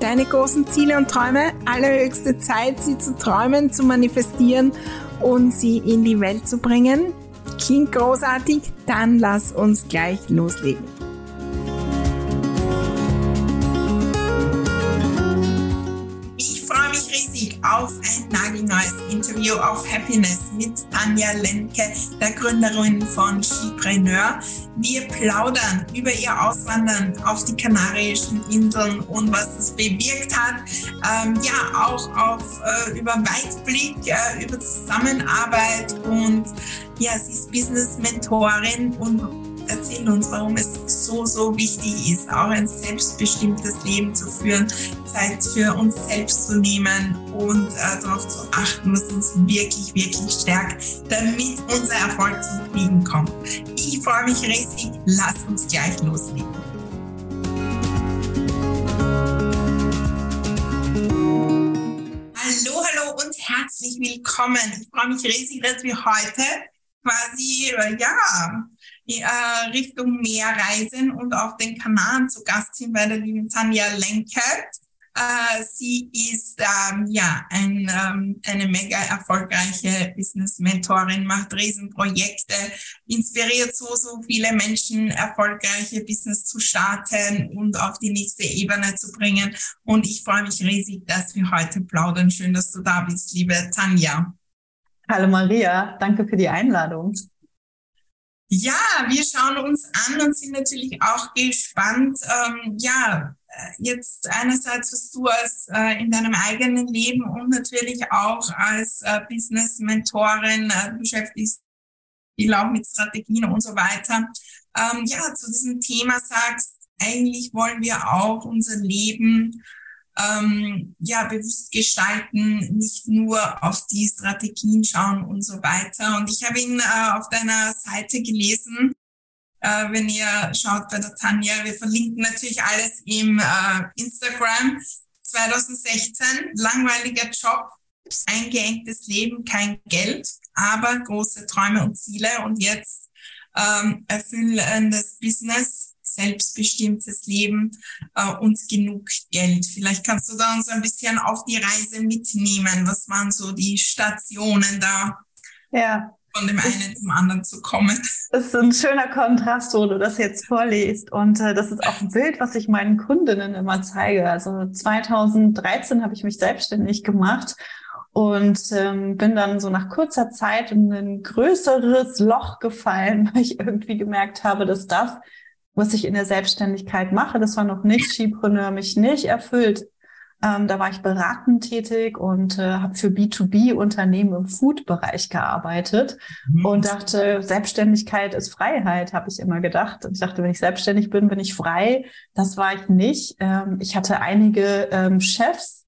deine großen Ziele und Träume. Allerhöchste Zeit, sie zu träumen, zu manifestieren und sie in die Welt zu bringen. Klingt großartig? Dann lass uns gleich loslegen. auf ein nagelneues Interview auf Happiness mit Tanja Lenke, der Gründerin von Skipreneur. Wir plaudern über ihr Auswandern auf die Kanarischen Inseln und was es bewirkt hat. Ähm, ja, auch auf, äh, über Weitblick, äh, über Zusammenarbeit und ja, sie ist Business-Mentorin und erzählen uns, warum es so, so wichtig ist, auch ein selbstbestimmtes Leben zu führen, Zeit für uns selbst zu nehmen und äh, darauf zu achten, was uns wirklich, wirklich stärkt, damit unser Erfolg zum Fliegen kommt. Ich freue mich riesig. Lass uns gleich loslegen. Hallo, hallo und herzlich willkommen. Ich freue mich riesig, dass wir heute quasi, äh, ja, äh, Richtung Meer reisen und auf den Kanaren zu Gast sind bei der lieben Tanja Lenkert. Äh, sie ist ähm, ja ein, ähm, eine mega erfolgreiche Business-Mentorin, macht Riesenprojekte, inspiriert so, so viele Menschen, erfolgreiche Business zu starten und auf die nächste Ebene zu bringen. Und ich freue mich riesig, dass wir heute plaudern. Schön, dass du da bist, liebe Tanja. Hallo Maria, danke für die Einladung. Ja, wir schauen uns an und sind natürlich auch gespannt. Ähm, ja, äh, jetzt einerseits, was du als äh, in deinem eigenen Leben und natürlich auch als äh, Business-Mentorin äh, beschäftigst, viel auch mit Strategien und so weiter. Ähm, ja, zu diesem Thema sagst, eigentlich wollen wir auch unser Leben ähm, ja, bewusst gestalten, nicht nur auf die Strategien schauen und so weiter. Und ich habe ihn äh, auf deiner Seite gelesen, äh, wenn ihr schaut bei der Tanja, wir verlinken natürlich alles im äh, Instagram. 2016, langweiliger Job, eingeengtes Leben, kein Geld, aber große Träume und Ziele und jetzt ähm, erfüllendes Business selbstbestimmtes Leben äh, und genug Geld. Vielleicht kannst du da uns ein bisschen auf die Reise mitnehmen. Was waren so die Stationen da? Ja. Von dem einen zum anderen zu kommen. Das ist ein schöner Kontrast, wo du das jetzt vorliest. Und äh, das ist auch ein Bild, was ich meinen Kundinnen immer zeige. Also 2013 habe ich mich selbstständig gemacht und ähm, bin dann so nach kurzer Zeit in ein größeres Loch gefallen, weil ich irgendwie gemerkt habe, dass das, was ich in der Selbstständigkeit mache. Das war noch nicht Skipreneur, mich nicht erfüllt. Ähm, da war ich beratend tätig und äh, habe für B2B-Unternehmen im Food-Bereich gearbeitet mhm. und dachte, Selbstständigkeit ist Freiheit, habe ich immer gedacht. Und ich dachte, wenn ich selbstständig bin, bin ich frei. Das war ich nicht. Ähm, ich hatte einige ähm, Chefs,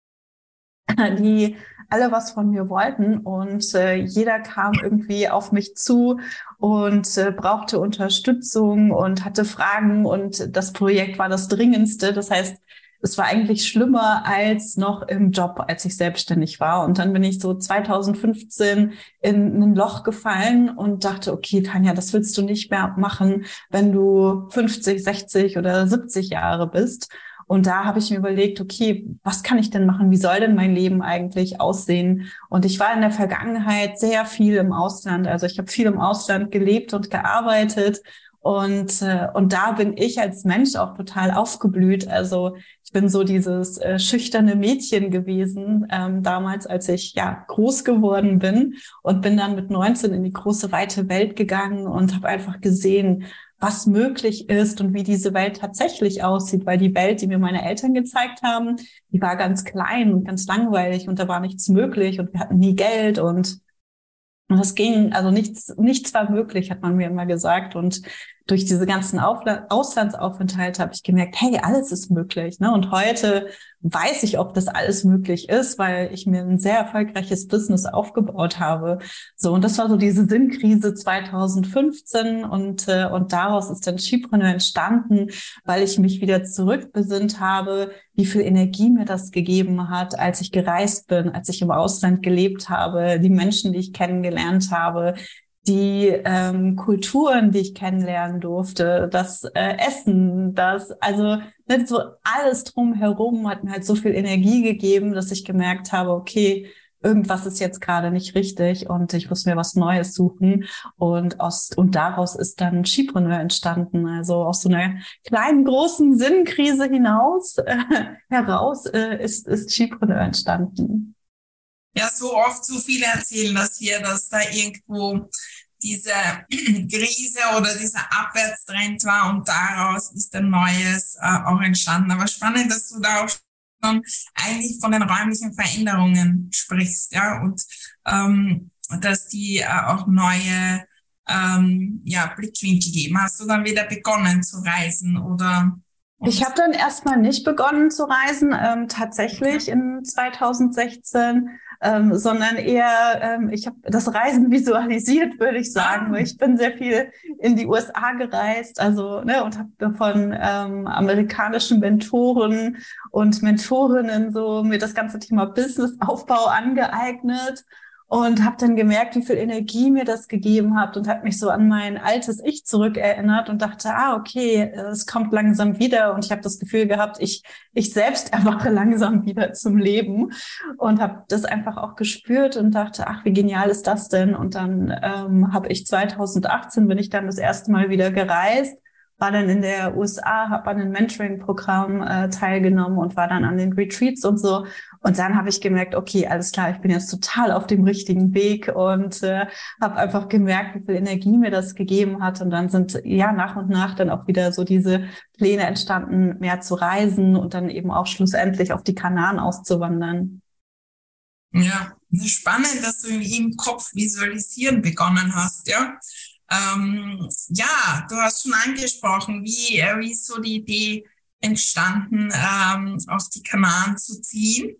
die alle was von mir wollten und äh, jeder kam irgendwie auf mich zu und äh, brauchte Unterstützung und hatte Fragen und das Projekt war das dringendste. Das heißt, es war eigentlich schlimmer als noch im Job, als ich selbstständig war. Und dann bin ich so 2015 in ein Loch gefallen und dachte, okay, Tanja, das willst du nicht mehr machen, wenn du 50, 60 oder 70 Jahre bist. Und da habe ich mir überlegt, okay, was kann ich denn machen? Wie soll denn mein Leben eigentlich aussehen? Und ich war in der Vergangenheit sehr viel im Ausland. Also ich habe viel im Ausland gelebt und gearbeitet Und, äh, und da bin ich als Mensch auch total aufgeblüht. Also ich bin so dieses äh, schüchterne Mädchen gewesen ähm, damals, als ich ja groß geworden bin und bin dann mit 19 in die große weite Welt gegangen und habe einfach gesehen, was möglich ist und wie diese Welt tatsächlich aussieht, weil die Welt, die mir meine Eltern gezeigt haben, die war ganz klein und ganz langweilig und da war nichts möglich und wir hatten nie Geld und und das ging, also nichts, nichts war möglich, hat man mir immer gesagt. Und durch diese ganzen Aufla Auslandsaufenthalte habe ich gemerkt, hey, alles ist möglich. Ne? Und heute weiß ich, ob das alles möglich ist, weil ich mir ein sehr erfolgreiches Business aufgebaut habe. So, und das war so diese Sinnkrise 2015 und, äh, und daraus ist dann Skipreneur entstanden, weil ich mich wieder zurückbesinnt habe, wie viel Energie mir das gegeben hat, als ich gereist bin, als ich im Ausland gelebt habe, die Menschen, die ich kennengelernt habe, die ähm, Kulturen, die ich kennenlernen durfte, das äh, Essen, das, also nicht so alles drumherum hat mir halt so viel Energie gegeben, dass ich gemerkt habe, okay, irgendwas ist jetzt gerade nicht richtig und ich muss mir was Neues suchen. Und aus, und daraus ist dann Skipreneur entstanden. Also aus so einer kleinen, großen Sinnkrise hinaus, äh, heraus äh, ist, ist Skipreneur entstanden ja so oft so viele erzählen das hier, dass da irgendwo diese Krise oder dieser Abwärtstrend war und daraus ist ein neues äh, auch entstanden. Aber spannend, dass du da auch schon eigentlich von den räumlichen Veränderungen sprichst, ja, und ähm, dass die äh, auch neue ähm, ja, Blickwinkel geben. Hast du dann wieder begonnen zu reisen oder? Ich habe dann erstmal nicht begonnen zu reisen, ähm, tatsächlich in 2016 ähm, sondern eher, ähm, ich habe das Reisen visualisiert, würde ich sagen. Ah. Ich bin sehr viel in die USA gereist, also ne, und habe von ähm, amerikanischen Mentoren und Mentorinnen so mir das ganze Thema Businessaufbau angeeignet und habe dann gemerkt, wie viel Energie mir das gegeben hat und habe mich so an mein altes Ich zurückerinnert und dachte, ah, okay, es kommt langsam wieder und ich habe das Gefühl gehabt, ich, ich selbst erwache langsam wieder zum Leben und habe das einfach auch gespürt und dachte, ach, wie genial ist das denn? Und dann ähm, habe ich 2018, bin ich dann das erste Mal wieder gereist war dann in der USA, habe an einem Mentoring-Programm äh, teilgenommen und war dann an den Retreats und so. Und dann habe ich gemerkt, okay, alles klar, ich bin jetzt total auf dem richtigen Weg und äh, habe einfach gemerkt, wie viel Energie mir das gegeben hat. Und dann sind ja nach und nach dann auch wieder so diese Pläne entstanden, mehr zu reisen und dann eben auch schlussendlich auf die Kanaren auszuwandern. Ja, spannend, dass du im Kopf visualisieren begonnen hast, ja. Ähm, ja, du hast schon angesprochen, wie, äh, wie ist so die Idee entstanden, ähm, auf die Kanaren zu ziehen.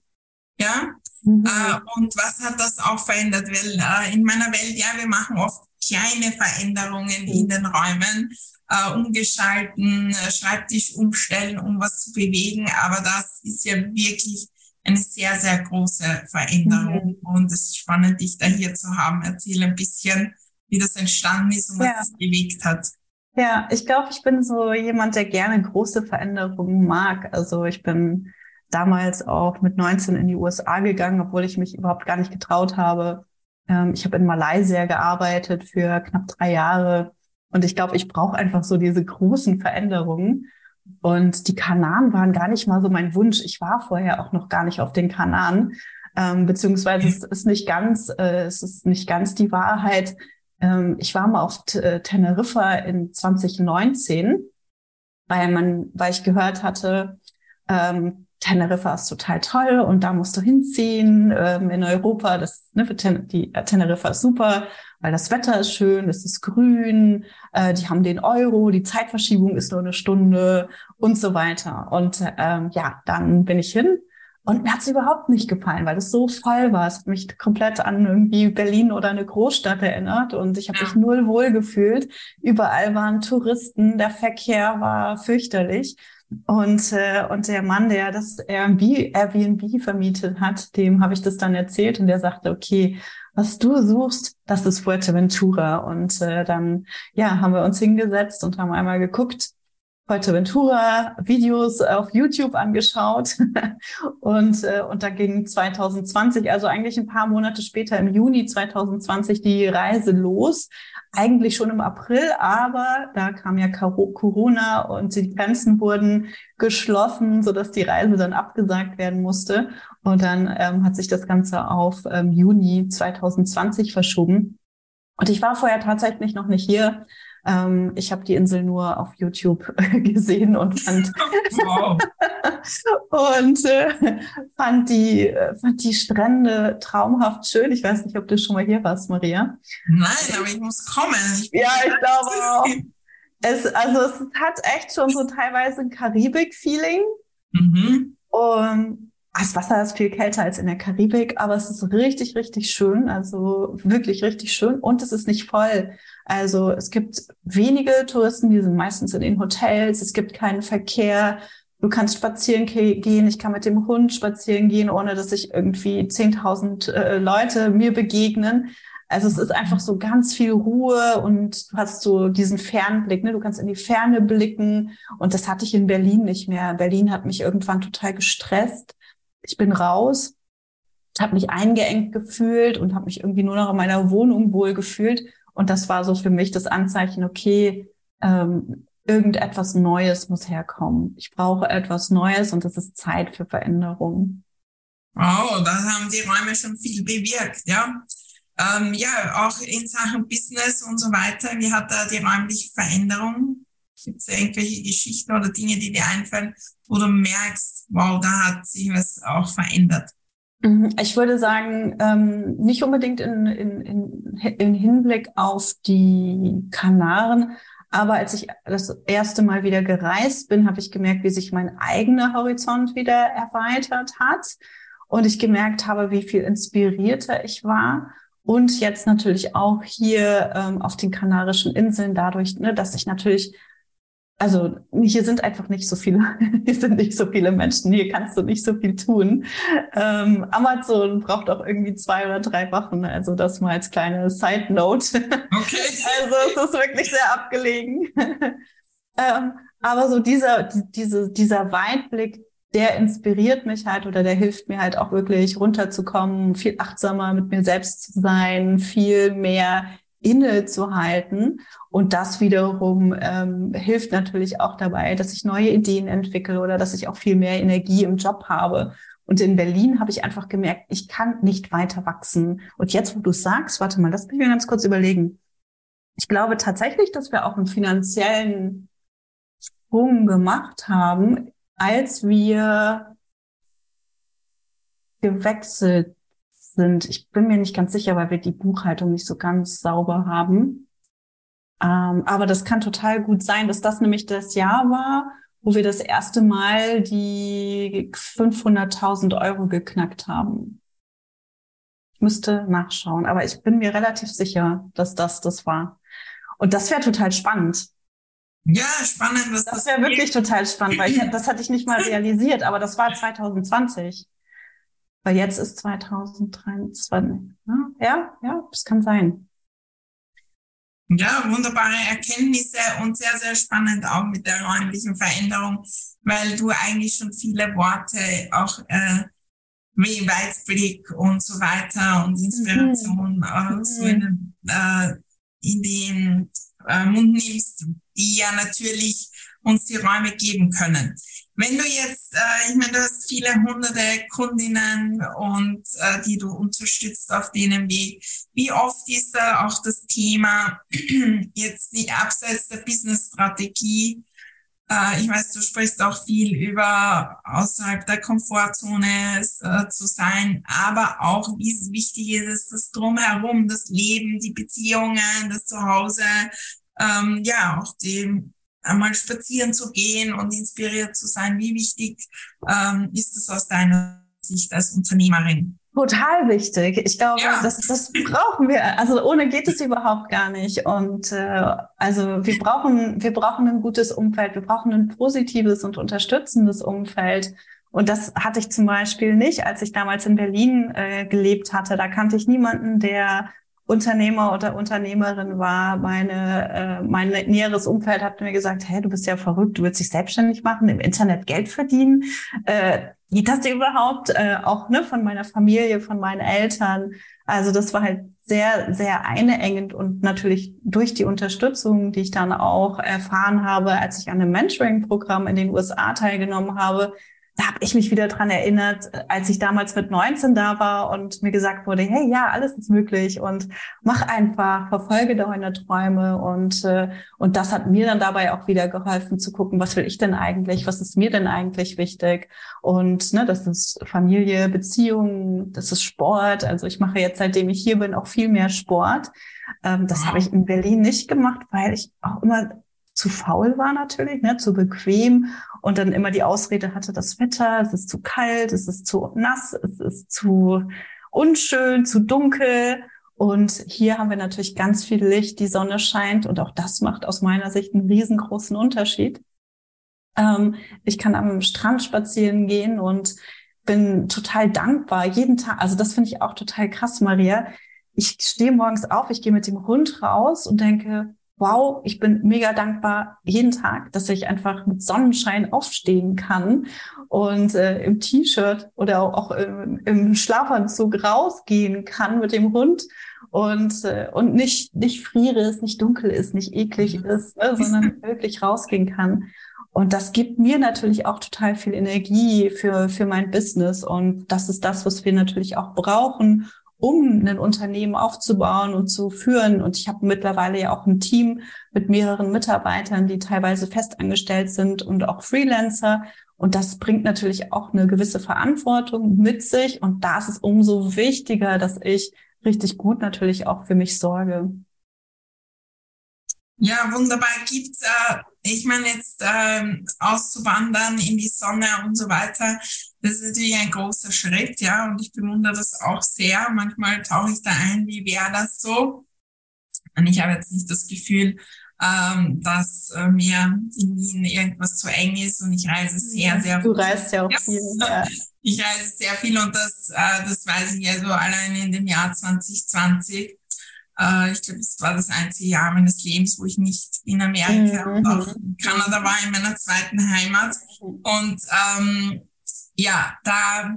Ja, mhm. äh, und was hat das auch verändert? Weil äh, in meiner Welt, ja, wir machen oft kleine Veränderungen mhm. in den Räumen, äh, umgestalten, äh, Schreibtisch umstellen, um was zu bewegen, aber das ist ja wirklich eine sehr, sehr große Veränderung. Mhm. Und es ist spannend, dich da hier zu haben. Erzähl ein bisschen, wie das entstanden ist und was ja. das bewegt hat. Ja, ich glaube, ich bin so jemand, der gerne große Veränderungen mag. Also ich bin damals auch mit 19 in die USA gegangen, obwohl ich mich überhaupt gar nicht getraut habe. Ähm, ich habe in Malaysia gearbeitet für knapp drei Jahre und ich glaube, ich brauche einfach so diese großen Veränderungen. Und die Kanaren waren gar nicht mal so mein Wunsch. Ich war vorher auch noch gar nicht auf den Kanaren, ähm, beziehungsweise es ist nicht ganz, äh, es ist nicht ganz die Wahrheit. Ähm, ich war mal auf äh, Teneriffa in 2019, weil man, weil ich gehört hatte, ähm, Teneriffa ist total toll und da musst du hinziehen ähm, in Europa. Das, ne, für Ten die äh, Teneriffa ist super, weil das Wetter ist schön, es ist grün, äh, die haben den Euro, die Zeitverschiebung ist nur eine Stunde und so weiter. Und ähm, ja, dann bin ich hin und mir hat es überhaupt nicht gefallen, weil es so voll war. Es hat mich komplett an irgendwie Berlin oder eine Großstadt erinnert und ich habe ja. mich null wohl gefühlt. Überall waren Touristen, der Verkehr war fürchterlich. Und, äh, und der Mann, der das Airbnb, Airbnb vermietet hat, dem habe ich das dann erzählt und der sagte, okay, was du suchst, das ist Fuerteventura. Und äh, dann ja, haben wir uns hingesetzt und haben einmal geguckt, Fuerteventura-Videos auf YouTube angeschaut und, äh, und da ging 2020, also eigentlich ein paar Monate später im Juni 2020 die Reise los. Eigentlich schon im April, aber da kam ja Corona und die Grenzen wurden geschlossen, sodass die Reise dann abgesagt werden musste. Und dann ähm, hat sich das Ganze auf ähm, Juni 2020 verschoben. Und ich war vorher tatsächlich noch nicht hier. Ähm, ich habe die Insel nur auf YouTube gesehen und fand und äh, fand die äh, fand die Strände traumhaft schön. Ich weiß nicht, ob du schon mal hier warst, Maria. Nein, aber ich muss kommen. Ich ja, ich glaube auch. Es, also es hat echt schon so teilweise ein Karibik-Feeling. Mhm. Und das Wasser ist viel kälter als in der Karibik, aber es ist richtig, richtig schön. Also wirklich richtig schön. Und es ist nicht voll. Also es gibt wenige Touristen, die sind meistens in den Hotels. Es gibt keinen Verkehr. Du kannst spazieren gehen. Ich kann mit dem Hund spazieren gehen, ohne dass sich irgendwie 10.000 äh, Leute mir begegnen. Also es ist einfach so ganz viel Ruhe und du hast so diesen Fernblick, ne? Du kannst in die Ferne blicken und das hatte ich in Berlin nicht mehr. Berlin hat mich irgendwann total gestresst ich bin raus, habe mich eingeengt gefühlt und habe mich irgendwie nur noch in meiner Wohnung wohl gefühlt. Und das war so für mich das Anzeichen, okay, ähm, irgendetwas Neues muss herkommen. Ich brauche etwas Neues und es ist Zeit für Veränderung. Wow, da haben die Räume schon viel bewirkt, ja. Ähm, ja, auch in Sachen Business und so weiter. Wie hat da die räumliche Veränderung Gibt es irgendwelche Geschichten oder Dinge, die dir einfallen, wo du merkst, wow, da hat sich was auch verändert? Mhm. Ich würde sagen, ähm, nicht unbedingt in, in, in, in Hinblick auf die Kanaren, aber als ich das erste Mal wieder gereist bin, habe ich gemerkt, wie sich mein eigener Horizont wieder erweitert hat und ich gemerkt habe, wie viel inspirierter ich war. Und jetzt natürlich auch hier ähm, auf den Kanarischen Inseln dadurch, ne, dass ich natürlich also hier sind einfach nicht so viele, hier sind nicht so viele Menschen, hier kannst du nicht so viel tun. Ähm, Amazon braucht auch irgendwie zwei oder drei Wochen, also das mal als kleine Side Note. Okay. Also es ist wirklich sehr abgelegen. ähm, aber so dieser, diese, dieser Weitblick, der inspiriert mich halt oder der hilft mir halt auch wirklich runterzukommen, viel achtsamer mit mir selbst zu sein, viel mehr innezuhalten. Und das wiederum ähm, hilft natürlich auch dabei, dass ich neue Ideen entwickle oder dass ich auch viel mehr Energie im Job habe. Und in Berlin habe ich einfach gemerkt, ich kann nicht weiter wachsen. Und jetzt, wo du sagst, warte mal, lass mich mir ganz kurz überlegen. Ich glaube tatsächlich, dass wir auch einen finanziellen Sprung gemacht haben, als wir gewechselt sind. Ich bin mir nicht ganz sicher, weil wir die Buchhaltung nicht so ganz sauber haben. Ähm, aber das kann total gut sein, dass das nämlich das Jahr war, wo wir das erste Mal die 500.000 Euro geknackt haben. Ich müsste nachschauen, aber ich bin mir relativ sicher, dass das das war. Und das wäre total spannend. Ja, spannend. Was das wäre wirklich total spannend, weil ich, das hatte ich nicht mal realisiert, aber das war 2020. Weil jetzt ist 2023. Ne? Ja, ja, das kann sein. Ja, wunderbare Erkenntnisse und sehr, sehr spannend auch mit der räumlichen Veränderung, weil du eigentlich schon viele Worte auch äh, wie Weitblick und so weiter und Inspiration mhm. äh, so in, äh, in den äh, Mund nimmst, die ja natürlich uns die Räume geben können. Wenn du jetzt, äh, ich meine, du hast viele hunderte Kundinnen und äh, die du unterstützt auf denen Weg. Wie oft ist da auch das Thema jetzt nicht abseits der Business-Strategie? Äh, ich weiß, du sprichst auch viel über außerhalb der Komfortzone äh, zu sein, aber auch wie wichtig ist es, das Drumherum, das Leben, die Beziehungen, das Zuhause, ähm, ja, auch die einmal spazieren zu gehen und inspiriert zu sein. Wie wichtig ähm, ist es aus deiner Sicht als Unternehmerin? Total wichtig. Ich glaube, ja. das, das brauchen wir. Also ohne geht es überhaupt gar nicht. Und äh, also wir brauchen, wir brauchen ein gutes Umfeld. Wir brauchen ein positives und unterstützendes Umfeld. Und das hatte ich zum Beispiel nicht, als ich damals in Berlin äh, gelebt hatte. Da kannte ich niemanden, der Unternehmer oder Unternehmerin war. Meine, äh, mein näheres Umfeld hat mir gesagt, hey, du bist ja verrückt, du willst dich selbstständig machen, im Internet Geld verdienen. Äh, geht das dir überhaupt? Äh, auch ne, von meiner Familie, von meinen Eltern. Also das war halt sehr, sehr einengend und natürlich durch die Unterstützung, die ich dann auch erfahren habe, als ich an einem Mentoring-Programm in den USA teilgenommen habe, da habe ich mich wieder dran erinnert, als ich damals mit 19 da war und mir gesagt wurde, hey, ja, alles ist möglich und mach einfach, verfolge deine Träume und äh, und das hat mir dann dabei auch wieder geholfen zu gucken, was will ich denn eigentlich, was ist mir denn eigentlich wichtig und ne, das ist Familie, Beziehungen, das ist Sport. Also ich mache jetzt, seitdem ich hier bin, auch viel mehr Sport. Ähm, das habe ich in Berlin nicht gemacht, weil ich auch immer zu faul war natürlich, ne, zu bequem und dann immer die Ausrede hatte, das Wetter, es ist zu kalt, es ist zu nass, es ist zu unschön, zu dunkel. Und hier haben wir natürlich ganz viel Licht, die Sonne scheint und auch das macht aus meiner Sicht einen riesengroßen Unterschied. Ähm, ich kann am Strand spazieren gehen und bin total dankbar jeden Tag. Also das finde ich auch total krass, Maria. Ich stehe morgens auf, ich gehe mit dem Hund raus und denke, wow, ich bin mega dankbar jeden Tag, dass ich einfach mit Sonnenschein aufstehen kann und äh, im T-Shirt oder auch im, im Schlafanzug rausgehen kann mit dem Hund und äh, und nicht nicht friere, es nicht dunkel ist, nicht eklig mhm. ist, ne, sondern wirklich rausgehen kann. Und das gibt mir natürlich auch total viel Energie für für mein Business und das ist das, was wir natürlich auch brauchen, um ein Unternehmen aufzubauen und zu führen. Und ich habe mittlerweile ja auch ein Team mit mehreren Mitarbeitern, die teilweise festangestellt sind und auch Freelancer. Und das bringt natürlich auch eine gewisse Verantwortung mit sich. Und da ist es umso wichtiger, dass ich richtig gut natürlich auch für mich sorge. Ja, wunderbar. Gibt äh, ich meine jetzt äh, auszuwandern in die Sonne und so weiter, das ist natürlich ein großer Schritt, ja, und ich bewundere das auch sehr. Manchmal tauche ich da ein, wie wäre das so? Und ich habe jetzt nicht das Gefühl, ähm, dass äh, mir in Wien irgendwas zu eng ist und ich reise sehr, sehr viel. Du reist ja auch viel. Ja. Ich reise sehr viel und das, äh, das weiß ich also allein in dem Jahr 2020 äh, ich glaube, es war das einzige Jahr meines Lebens, wo ich nicht in Amerika mhm. und auch in Kanada war, in meiner zweiten Heimat. Und ähm, ja, da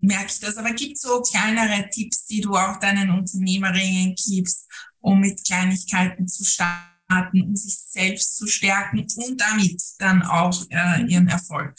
merke ich das. Aber gibt es so kleinere Tipps, die du auch deinen Unternehmerinnen gibst, um mit Kleinigkeiten zu starten, um sich selbst zu stärken und damit dann auch äh, ihren Erfolg?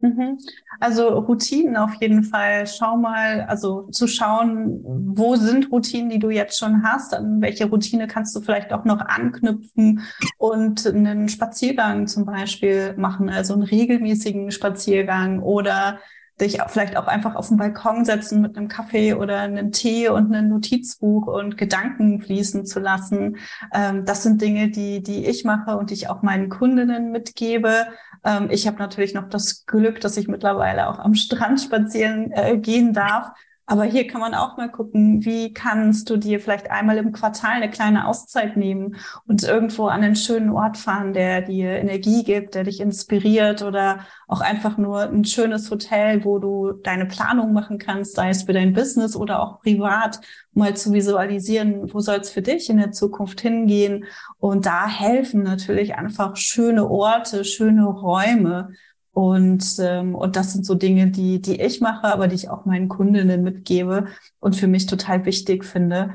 Mhm. Also Routinen auf jeden Fall. Schau mal, also zu schauen, wo sind Routinen, die du jetzt schon hast, an welche Routine kannst du vielleicht auch noch anknüpfen und einen Spaziergang zum Beispiel machen, also einen regelmäßigen Spaziergang oder dich vielleicht auch einfach auf den Balkon setzen mit einem Kaffee oder einem Tee und einem Notizbuch und Gedanken fließen zu lassen. Ähm, das sind Dinge, die, die ich mache und die ich auch meinen Kundinnen mitgebe. Ähm, ich habe natürlich noch das Glück, dass ich mittlerweile auch am Strand spazieren äh, gehen darf aber hier kann man auch mal gucken, wie kannst du dir vielleicht einmal im Quartal eine kleine Auszeit nehmen und irgendwo an einen schönen Ort fahren, der dir Energie gibt, der dich inspiriert oder auch einfach nur ein schönes Hotel, wo du deine Planung machen kannst, sei es für dein Business oder auch privat, mal zu visualisieren, wo soll es für dich in der Zukunft hingehen. Und da helfen natürlich einfach schöne Orte, schöne Räume, und, ähm, und das sind so Dinge, die, die ich mache, aber die ich auch meinen Kundinnen mitgebe und für mich total wichtig finde.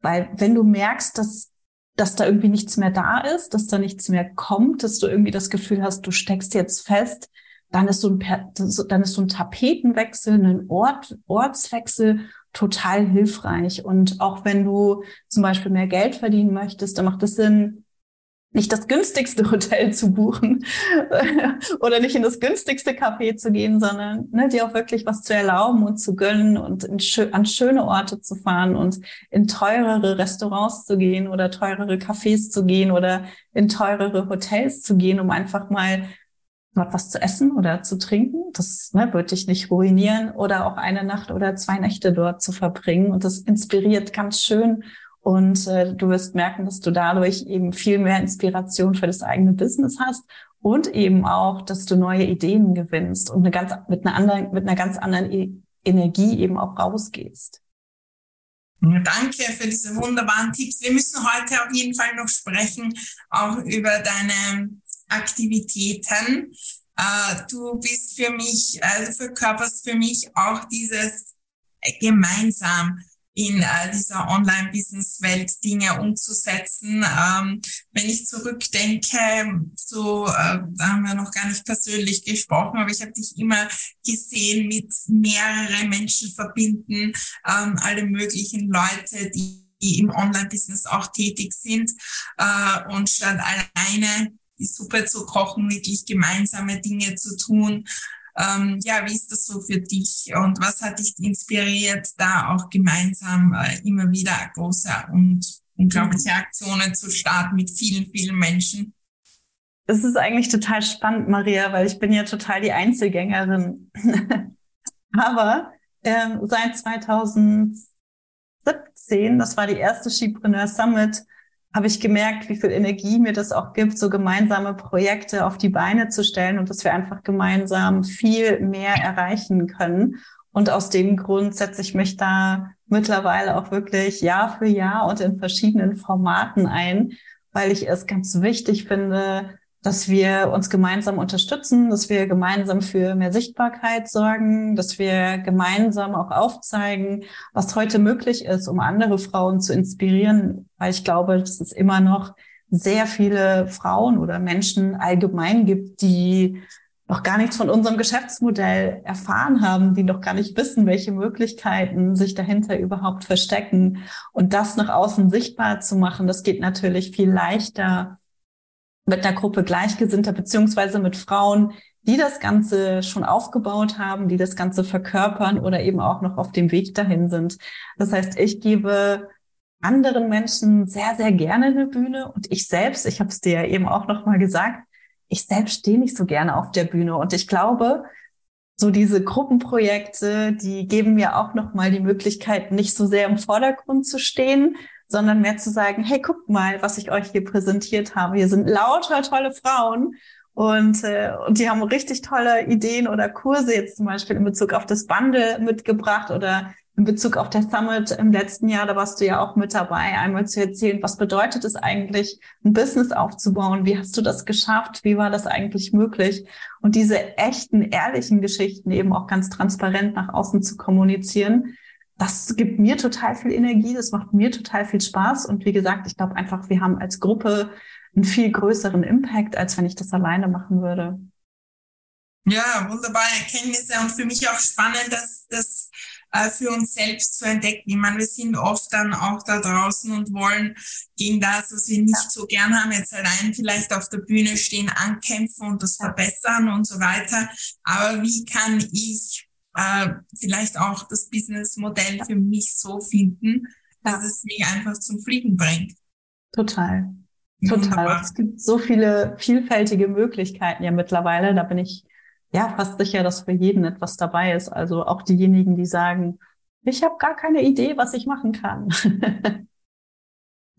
Weil wenn du merkst, dass, dass da irgendwie nichts mehr da ist, dass da nichts mehr kommt, dass du irgendwie das Gefühl hast, du steckst jetzt fest, dann ist so ein, dann ist so ein Tapetenwechsel, ein Ort, Ortswechsel total hilfreich. Und auch wenn du zum Beispiel mehr Geld verdienen möchtest, dann macht es Sinn, nicht das günstigste Hotel zu buchen oder nicht in das günstigste Café zu gehen, sondern ne, dir auch wirklich was zu erlauben und zu gönnen und schö an schöne Orte zu fahren und in teurere Restaurants zu gehen oder teurere Cafés zu gehen oder in teurere Hotels zu gehen, um einfach mal was zu essen oder zu trinken. Das ne, wird dich nicht ruinieren oder auch eine Nacht oder zwei Nächte dort zu verbringen. Und das inspiriert ganz schön und äh, du wirst merken, dass du dadurch eben viel mehr Inspiration für das eigene Business hast und eben auch, dass du neue Ideen gewinnst und eine ganz, mit einer anderen, mit einer ganz anderen e Energie eben auch rausgehst. Danke für diese wunderbaren Tipps. Wir müssen heute auf jeden Fall noch sprechen, auch über deine Aktivitäten. Äh, du bist für mich, also verkörperst für mich auch dieses gemeinsam in äh, dieser Online-Business-Welt Dinge umzusetzen. Ähm, wenn ich zurückdenke, so, äh, da haben wir noch gar nicht persönlich gesprochen, aber ich habe dich immer gesehen mit mehrere Menschen verbinden, ähm, alle möglichen Leute, die die im Online-Business auch tätig sind äh, und statt alleine die Suppe zu kochen, wirklich gemeinsame Dinge zu tun, ähm, ja, wie ist das so für dich und was hat dich inspiriert, da auch gemeinsam äh, immer wieder große und unglaubliche Aktionen zu starten mit vielen, vielen Menschen? Es ist eigentlich total spannend, Maria, weil ich bin ja total die Einzelgängerin. Aber ähm, seit 2017, das war die erste Skipreneur Summit, habe ich gemerkt, wie viel Energie mir das auch gibt, so gemeinsame Projekte auf die Beine zu stellen und dass wir einfach gemeinsam viel mehr erreichen können. Und aus dem Grund setze ich mich da mittlerweile auch wirklich Jahr für Jahr und in verschiedenen Formaten ein, weil ich es ganz wichtig finde, dass wir uns gemeinsam unterstützen, dass wir gemeinsam für mehr Sichtbarkeit sorgen, dass wir gemeinsam auch aufzeigen, was heute möglich ist, um andere Frauen zu inspirieren, weil ich glaube, dass es immer noch sehr viele Frauen oder Menschen allgemein gibt, die noch gar nichts von unserem Geschäftsmodell erfahren haben, die noch gar nicht wissen, welche Möglichkeiten sich dahinter überhaupt verstecken. Und das nach außen sichtbar zu machen, das geht natürlich viel leichter, mit einer Gruppe Gleichgesinnter beziehungsweise mit Frauen, die das Ganze schon aufgebaut haben, die das Ganze verkörpern oder eben auch noch auf dem Weg dahin sind. Das heißt, ich gebe anderen Menschen sehr, sehr gerne eine Bühne und ich selbst, ich habe es dir ja eben auch noch mal gesagt, ich selbst stehe nicht so gerne auf der Bühne und ich glaube, so diese Gruppenprojekte, die geben mir auch noch mal die Möglichkeit, nicht so sehr im Vordergrund zu stehen, sondern mehr zu sagen, hey, guckt mal, was ich euch hier präsentiert habe. Hier sind lauter tolle Frauen und, äh, und die haben richtig tolle Ideen oder Kurse jetzt zum Beispiel in Bezug auf das Bundle mitgebracht oder in Bezug auf der Summit im letzten Jahr, da warst du ja auch mit dabei, einmal zu erzählen, was bedeutet es eigentlich, ein Business aufzubauen? Wie hast du das geschafft? Wie war das eigentlich möglich? Und diese echten, ehrlichen Geschichten eben auch ganz transparent nach außen zu kommunizieren, das gibt mir total viel Energie, das macht mir total viel Spaß. Und wie gesagt, ich glaube einfach, wir haben als Gruppe einen viel größeren Impact, als wenn ich das alleine machen würde. Ja, wunderbare Erkenntnisse und für mich auch spannend, dass das äh, für uns selbst zu entdecken. Ich meine, wir sind oft dann auch da draußen und wollen gegen das, was wir nicht ja. so gern haben, jetzt allein vielleicht auf der Bühne stehen, ankämpfen und das verbessern und so weiter. Aber wie kann ich äh, vielleicht auch das Businessmodell für mich so finden, dass es mich einfach zum Fliegen bringt. Total. Total. Es gibt so viele vielfältige Möglichkeiten ja mittlerweile. Da bin ich ja fast sicher, dass für jeden etwas dabei ist. Also auch diejenigen, die sagen, ich habe gar keine Idee, was ich machen kann.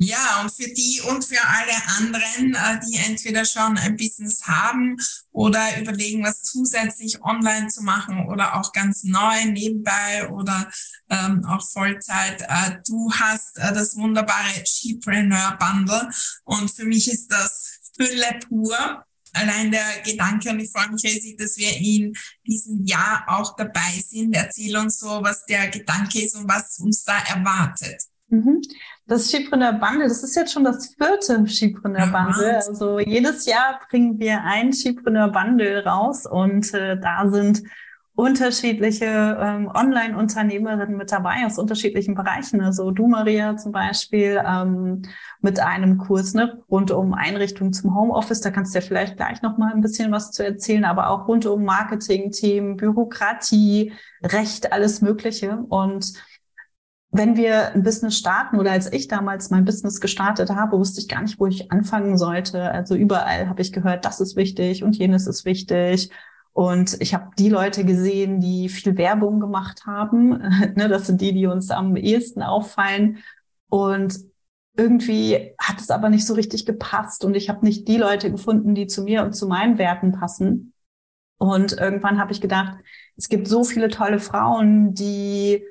Ja, und für die und für alle anderen, äh, die entweder schon ein Business haben oder überlegen, was zusätzlich online zu machen oder auch ganz neu nebenbei oder ähm, auch Vollzeit. Äh, du hast äh, das wunderbare Shepreneur Bundle und für mich ist das Fülle pur. Allein der Gedanke, und ich freue mich riesig, dass wir in diesem Jahr auch dabei sind. Erzähl uns so, was der Gedanke ist und was uns da erwartet. Mhm. Das Skipreneur Bundle, das ist jetzt schon das vierte Skipreneur Bundle. Also jedes Jahr bringen wir ein Skipreneur Bundle raus und äh, da sind unterschiedliche ähm, Online-Unternehmerinnen mit dabei aus unterschiedlichen Bereichen. Also du, Maria, zum Beispiel ähm, mit einem Kurs ne, rund um Einrichtungen zum Homeoffice. Da kannst du ja vielleicht gleich noch mal ein bisschen was zu erzählen, aber auch rund um Marketing-Themen, Bürokratie, Recht, alles Mögliche. Und wenn wir ein Business starten oder als ich damals mein Business gestartet habe, wusste ich gar nicht, wo ich anfangen sollte. Also überall habe ich gehört, das ist wichtig und jenes ist wichtig. Und ich habe die Leute gesehen, die viel Werbung gemacht haben. ne, das sind die, die uns am ehesten auffallen. Und irgendwie hat es aber nicht so richtig gepasst. Und ich habe nicht die Leute gefunden, die zu mir und zu meinen Werten passen. Und irgendwann habe ich gedacht, es gibt so viele tolle Frauen, die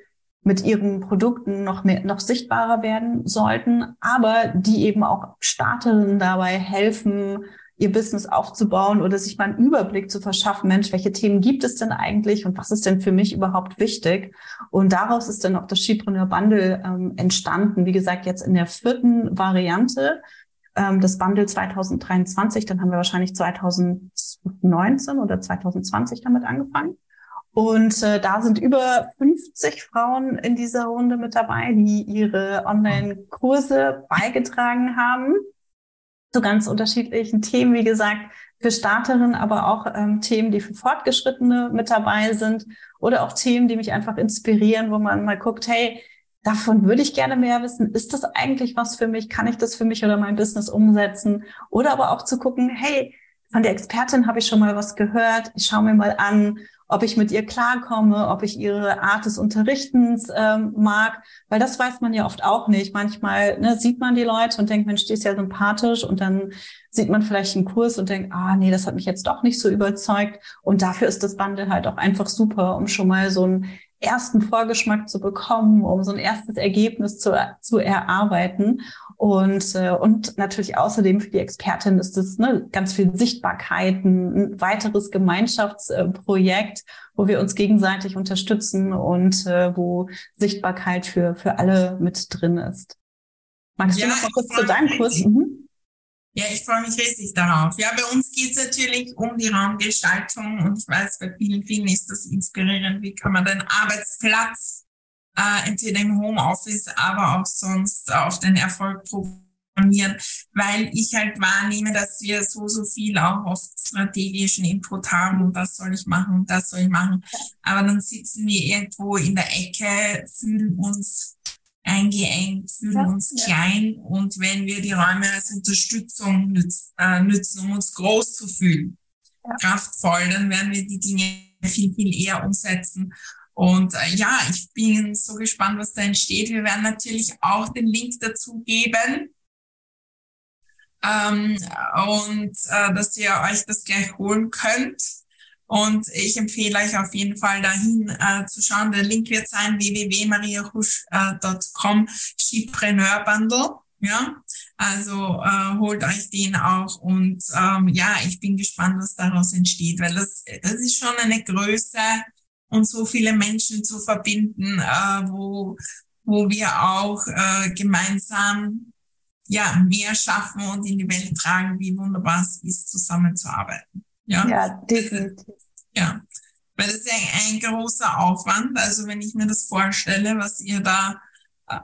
mit ihren Produkten noch mehr, noch sichtbarer werden sollten, aber die eben auch Starterinnen dabei helfen, ihr Business aufzubauen oder sich mal einen Überblick zu verschaffen, Mensch, welche Themen gibt es denn eigentlich und was ist denn für mich überhaupt wichtig? Und daraus ist dann auch das Skipreneur Bundle ähm, entstanden. Wie gesagt, jetzt in der vierten Variante ähm, das Bundle 2023, dann haben wir wahrscheinlich 2019 oder 2020 damit angefangen. Und äh, da sind über 50 Frauen in dieser Runde mit dabei, die ihre Online-Kurse beigetragen haben zu ganz unterschiedlichen Themen, wie gesagt, für Starterinnen, aber auch ähm, Themen, die für Fortgeschrittene mit dabei sind oder auch Themen, die mich einfach inspirieren, wo man mal guckt, hey, davon würde ich gerne mehr wissen. Ist das eigentlich was für mich? Kann ich das für mich oder mein Business umsetzen? Oder aber auch zu gucken, hey, von der Expertin habe ich schon mal was gehört. Ich schaue mir mal an, ob ich mit ihr klarkomme, ob ich ihre Art des Unterrichtens ähm, mag, weil das weiß man ja oft auch nicht. Manchmal ne, sieht man die Leute und denkt, Mensch, die ist ja sympathisch und dann sieht man vielleicht einen Kurs und denkt, ah, nee, das hat mich jetzt doch nicht so überzeugt. Und dafür ist das Bundle halt auch einfach super, um schon mal so einen ersten Vorgeschmack zu bekommen, um so ein erstes Ergebnis zu, zu erarbeiten. Und, äh, und natürlich außerdem für die Expertin ist es ne, ganz viel Sichtbarkeit, ein, weiteres Gemeinschaftsprojekt, wo wir uns gegenseitig unterstützen und äh, wo Sichtbarkeit für, für alle mit drin ist. Magst ja, du noch mal kurz zu deinem Kurs? Mhm. Ja, ich freue mich riesig darauf. Ja, bei uns geht es natürlich um die Raumgestaltung und ich weiß, bei vielen, vielen ist das inspirierend. Wie kann man den Arbeitsplatz äh, entweder im Homeoffice, aber auch sonst auf den Erfolg programmieren, weil ich halt wahrnehme, dass wir so, so viel auch auf strategischen Input haben und das soll ich machen und das soll ich machen. Aber dann sitzen wir irgendwo in der Ecke, fühlen uns eingeengt, fühlen uns ja. klein und wenn wir die Räume als Unterstützung nützen, äh, nützen um uns groß zu fühlen, ja. kraftvoll, dann werden wir die Dinge viel, viel eher umsetzen und äh, ja, ich bin so gespannt, was da entsteht. Wir werden natürlich auch den Link dazu geben. Ähm, und äh, dass ihr euch das gleich holen könnt. Und ich empfehle euch auf jeden Fall dahin äh, zu schauen. Der Link wird sein www.mariahusch.com Skipreneur Bundle. Ja, also äh, holt euch den auch und ähm, ja, ich bin gespannt, was daraus entsteht, weil das, das ist schon eine Größe, und so viele Menschen zu verbinden, äh, wo, wo wir auch äh, gemeinsam ja, mehr schaffen und in die Welt tragen, wie wunderbar es ist, zusammenzuarbeiten. Ja, ja definitiv. Ja, weil das ist ja ein, ein großer Aufwand. Also wenn ich mir das vorstelle, was ihr da äh,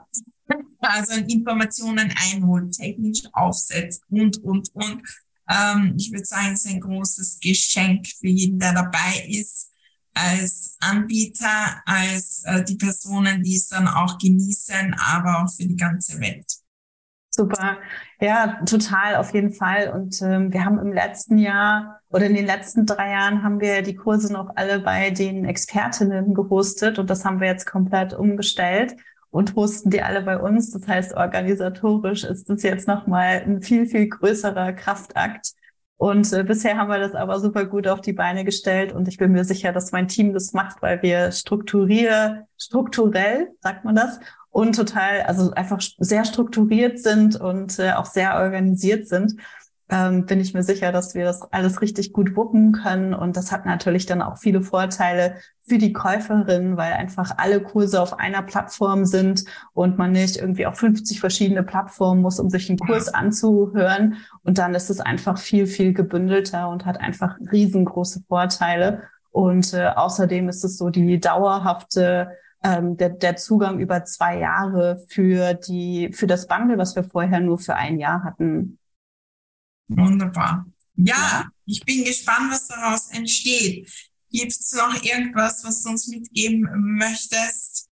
also an Informationen einholt, technisch aufsetzt und, und, und. Ähm, ich würde sagen, es ist ein großes Geschenk für jeden, der dabei ist als Anbieter, als äh, die Personen, die es dann auch genießen, aber auch für die ganze Welt. Super. Ja, total, auf jeden Fall. Und ähm, wir haben im letzten Jahr oder in den letzten drei Jahren haben wir die Kurse noch alle bei den Expertinnen gehostet und das haben wir jetzt komplett umgestellt und hosten die alle bei uns. Das heißt, organisatorisch ist das jetzt nochmal ein viel, viel größerer Kraftakt und äh, bisher haben wir das aber super gut auf die Beine gestellt und ich bin mir sicher, dass mein Team das macht, weil wir strukturier, strukturell, sagt man das, und total, also einfach sehr strukturiert sind und äh, auch sehr organisiert sind ähm, bin ich mir sicher, dass wir das alles richtig gut wuppen können. Und das hat natürlich dann auch viele Vorteile für die Käuferin, weil einfach alle Kurse auf einer Plattform sind und man nicht irgendwie auf 50 verschiedene Plattformen muss, um sich einen Kurs anzuhören. Und dann ist es einfach viel, viel gebündelter und hat einfach riesengroße Vorteile. Und äh, außerdem ist es so die dauerhafte ähm, der, der Zugang über zwei Jahre für die für das Bundle, was wir vorher nur für ein Jahr hatten. Wunderbar. Ja, ich bin gespannt, was daraus entsteht. Gibt es noch irgendwas, was du uns mitgeben möchtest?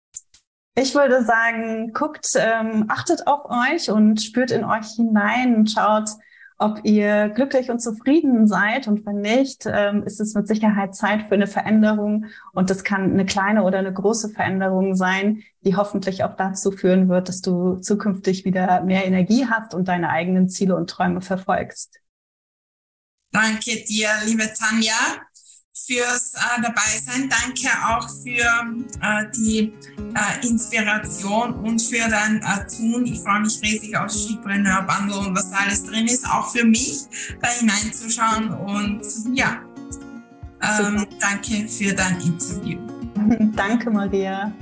Ich würde sagen, guckt, ähm, achtet auf euch und spürt in euch hinein und schaut, ob ihr glücklich und zufrieden seid. Und wenn nicht, ähm, ist es mit Sicherheit Zeit für eine Veränderung. Und das kann eine kleine oder eine große Veränderung sein, die hoffentlich auch dazu führen wird, dass du zukünftig wieder mehr Energie hast und deine eigenen Ziele und Träume verfolgst. Danke dir, liebe Tanja, fürs äh, Dabeisein. Danke auch für äh, die äh, Inspiration und für dein äh, Tun. Ich freue mich riesig auf Skipreneur Bundle und was alles drin ist, auch für mich da hineinzuschauen. Und ja, ähm, danke für dein Interview. Danke, Maria.